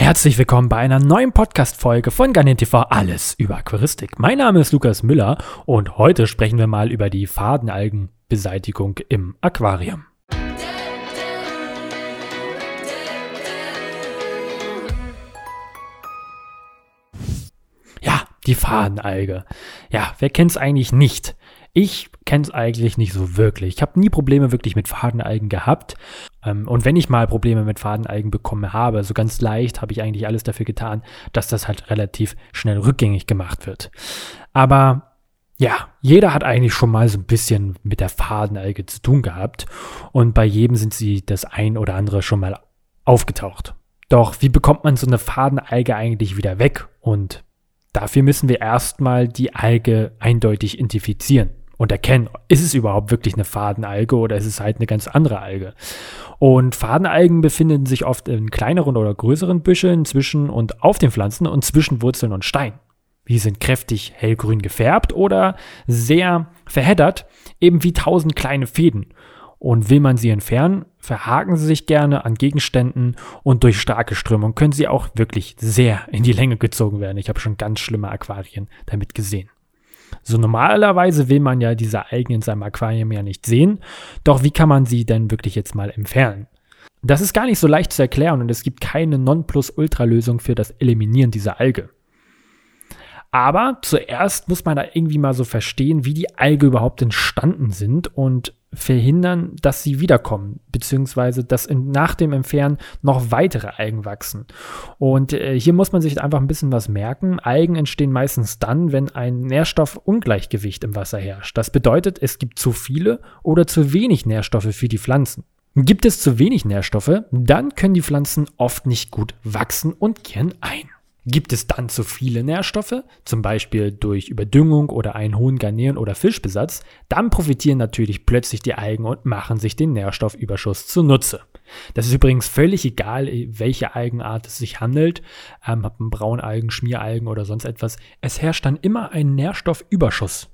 Herzlich willkommen bei einer neuen Podcast-Folge von Garnier TV Alles über Aquaristik. Mein Name ist Lukas Müller und heute sprechen wir mal über die Fadenalgenbeseitigung im Aquarium. Ja, die Fadenalge. Ja, wer kennt es eigentlich nicht? Ich kenne es eigentlich nicht so wirklich. Ich habe nie Probleme wirklich mit Fadenalgen gehabt. Ähm, und wenn ich mal Probleme mit Fadenalgen bekommen habe, so ganz leicht, habe ich eigentlich alles dafür getan, dass das halt relativ schnell rückgängig gemacht wird. Aber ja, jeder hat eigentlich schon mal so ein bisschen mit der Fadenalge zu tun gehabt. Und bei jedem sind sie das ein oder andere schon mal aufgetaucht. Doch wie bekommt man so eine Fadenalge eigentlich wieder weg? Und dafür müssen wir erstmal die Alge eindeutig identifizieren und erkennen, ist es überhaupt wirklich eine Fadenalge oder ist es halt eine ganz andere Alge. Und Fadenalgen befinden sich oft in kleineren oder größeren Büscheln zwischen und auf den Pflanzen und zwischen Wurzeln und Stein. Die sind kräftig hellgrün gefärbt oder sehr verheddert, eben wie tausend kleine Fäden. Und will man sie entfernen, verhaken sie sich gerne an Gegenständen und durch starke Strömung können sie auch wirklich sehr in die Länge gezogen werden. Ich habe schon ganz schlimme Aquarien damit gesehen. So normalerweise will man ja diese Algen in seinem Aquarium ja nicht sehen. Doch wie kann man sie denn wirklich jetzt mal entfernen? Das ist gar nicht so leicht zu erklären und es gibt keine Nonplusultra-Lösung für das Eliminieren dieser Alge. Aber zuerst muss man da irgendwie mal so verstehen, wie die Alge überhaupt entstanden sind und verhindern, dass sie wiederkommen, beziehungsweise dass in, nach dem Entfernen noch weitere Algen wachsen. Und äh, hier muss man sich einfach ein bisschen was merken. Algen entstehen meistens dann, wenn ein Nährstoffungleichgewicht im Wasser herrscht. Das bedeutet, es gibt zu viele oder zu wenig Nährstoffe für die Pflanzen. Gibt es zu wenig Nährstoffe, dann können die Pflanzen oft nicht gut wachsen und kehren ein. Gibt es dann zu viele Nährstoffe, zum Beispiel durch Überdüngung oder einen hohen Garnelen- oder Fischbesatz, dann profitieren natürlich plötzlich die Algen und machen sich den Nährstoffüberschuss zunutze. Das ist übrigens völlig egal, welche Algenart es sich handelt, ähm, ob Braunalgen, Schmieralgen oder sonst etwas. Es herrscht dann immer ein Nährstoffüberschuss.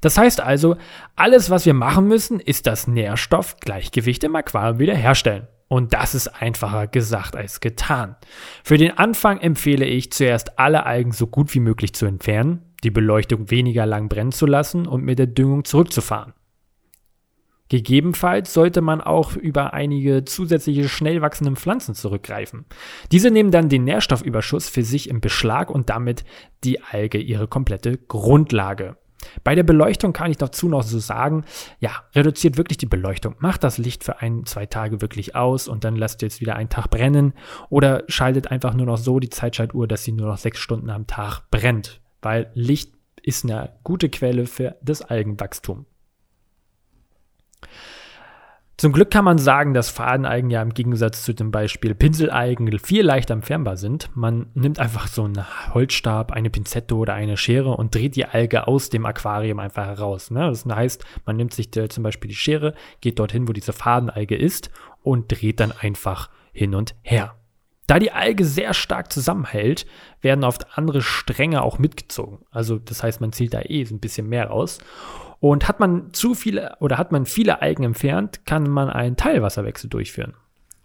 Das heißt also, alles, was wir machen müssen, ist das Nährstoffgleichgewicht im Aquarium wiederherstellen. Und das ist einfacher gesagt als getan. Für den Anfang empfehle ich zuerst alle Algen so gut wie möglich zu entfernen, die Beleuchtung weniger lang brennen zu lassen und mit der Düngung zurückzufahren. Gegebenenfalls sollte man auch über einige zusätzliche schnell wachsende Pflanzen zurückgreifen. Diese nehmen dann den Nährstoffüberschuss für sich im Beschlag und damit die Alge ihre komplette Grundlage. Bei der Beleuchtung kann ich dazu noch so sagen, ja, reduziert wirklich die Beleuchtung. Macht das Licht für ein, zwei Tage wirklich aus und dann lasst ihr jetzt wieder einen Tag brennen oder schaltet einfach nur noch so die Zeitschaltuhr, dass sie nur noch sechs Stunden am Tag brennt, weil Licht ist eine gute Quelle für das Algenwachstum. Zum Glück kann man sagen, dass Fadenalgen ja im Gegensatz zu dem Beispiel Pinselalgen viel leichter entfernbar sind. Man nimmt einfach so einen Holzstab, eine Pinzette oder eine Schere und dreht die Alge aus dem Aquarium einfach heraus. Ne? Das heißt, man nimmt sich zum Beispiel die Schere, geht dorthin, wo diese Fadenalge ist und dreht dann einfach hin und her. Da die Alge sehr stark zusammenhält, werden oft andere Stränge auch mitgezogen. Also das heißt, man zieht da eh ein bisschen mehr raus. Und hat man zu viele oder hat man viele Algen entfernt, kann man einen Teilwasserwechsel durchführen.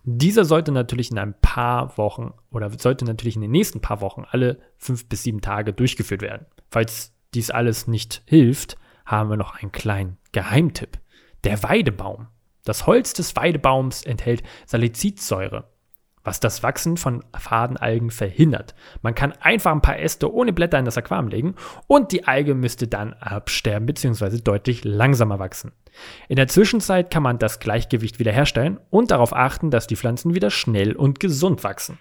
Dieser sollte natürlich in ein paar Wochen oder sollte natürlich in den nächsten paar Wochen alle fünf bis sieben Tage durchgeführt werden. Falls dies alles nicht hilft, haben wir noch einen kleinen Geheimtipp. Der Weidebaum. Das Holz des Weidebaums enthält Salicylsäure was das Wachsen von Fadenalgen verhindert. Man kann einfach ein paar Äste ohne Blätter in das Aquarium legen und die Alge müsste dann absterben bzw. deutlich langsamer wachsen. In der Zwischenzeit kann man das Gleichgewicht wiederherstellen und darauf achten, dass die Pflanzen wieder schnell und gesund wachsen.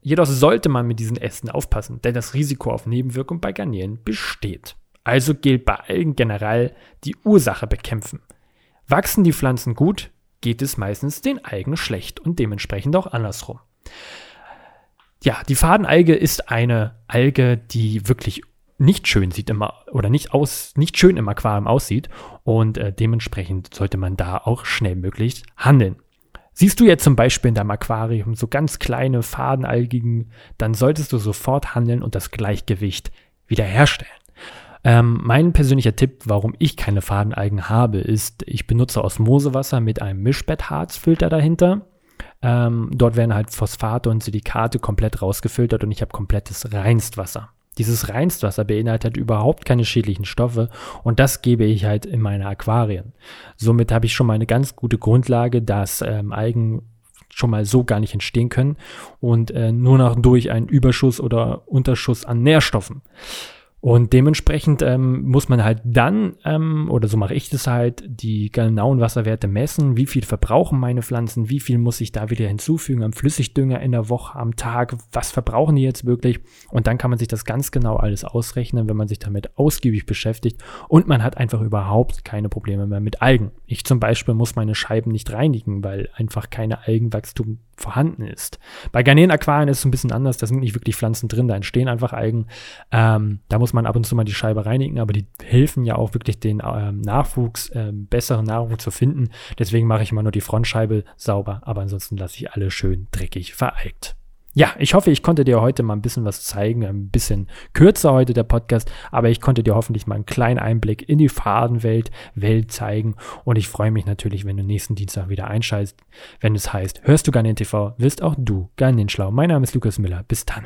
Jedoch sollte man mit diesen Ästen aufpassen, denn das Risiko auf Nebenwirkung bei Garnelen besteht. Also gilt bei Algen generell die Ursache bekämpfen. Wachsen die Pflanzen gut, geht es meistens den Algen schlecht und dementsprechend auch andersrum. Ja, die Fadenalge ist eine Alge, die wirklich nicht schön sieht immer oder nicht aus nicht schön im Aquarium aussieht und äh, dementsprechend sollte man da auch schnell möglich handeln. Siehst du jetzt zum Beispiel in deinem Aquarium so ganz kleine Fadenalgigen, dann solltest du sofort handeln und das Gleichgewicht wiederherstellen. Ähm, mein persönlicher Tipp, warum ich keine Fadenalgen habe, ist, ich benutze Osmosewasser mit einem Mischbettharzfilter dahinter. Ähm, dort werden halt Phosphate und Silikate komplett rausgefiltert und ich habe komplettes Reinstwasser. Dieses Reinstwasser beinhaltet überhaupt keine schädlichen Stoffe und das gebe ich halt in meine Aquarien. Somit habe ich schon mal eine ganz gute Grundlage, dass ähm, Algen schon mal so gar nicht entstehen können und äh, nur noch durch einen Überschuss oder Unterschuss an Nährstoffen. Und dementsprechend ähm, muss man halt dann, ähm, oder so mache ich das halt, die genauen Wasserwerte messen, wie viel verbrauchen meine Pflanzen, wie viel muss ich da wieder hinzufügen am Flüssigdünger in der Woche, am Tag, was verbrauchen die jetzt wirklich. Und dann kann man sich das ganz genau alles ausrechnen, wenn man sich damit ausgiebig beschäftigt. Und man hat einfach überhaupt keine Probleme mehr mit Algen. Ich zum Beispiel muss meine Scheiben nicht reinigen, weil einfach keine Algenwachstum vorhanden ist. Bei Garnelen-Aquarien ist es ein bisschen anders, da sind nicht wirklich Pflanzen drin, da entstehen einfach Algen. Ähm, da muss man ab und zu mal die Scheibe reinigen, aber die helfen ja auch wirklich den ähm, Nachwuchs, ähm, besseren Nachwuchs zu finden. Deswegen mache ich immer nur die Frontscheibe sauber, aber ansonsten lasse ich alle schön dreckig vereigt. Ja, ich hoffe, ich konnte dir heute mal ein bisschen was zeigen. Ein bisschen kürzer heute der Podcast, aber ich konnte dir hoffentlich mal einen kleinen Einblick in die Fadenwelt Welt zeigen. Und ich freue mich natürlich, wenn du nächsten Dienstag wieder einschaltest, wenn es heißt, hörst du Garnin TV, wirst auch du Garnin schlau. Mein Name ist Lukas Miller. Bis dann.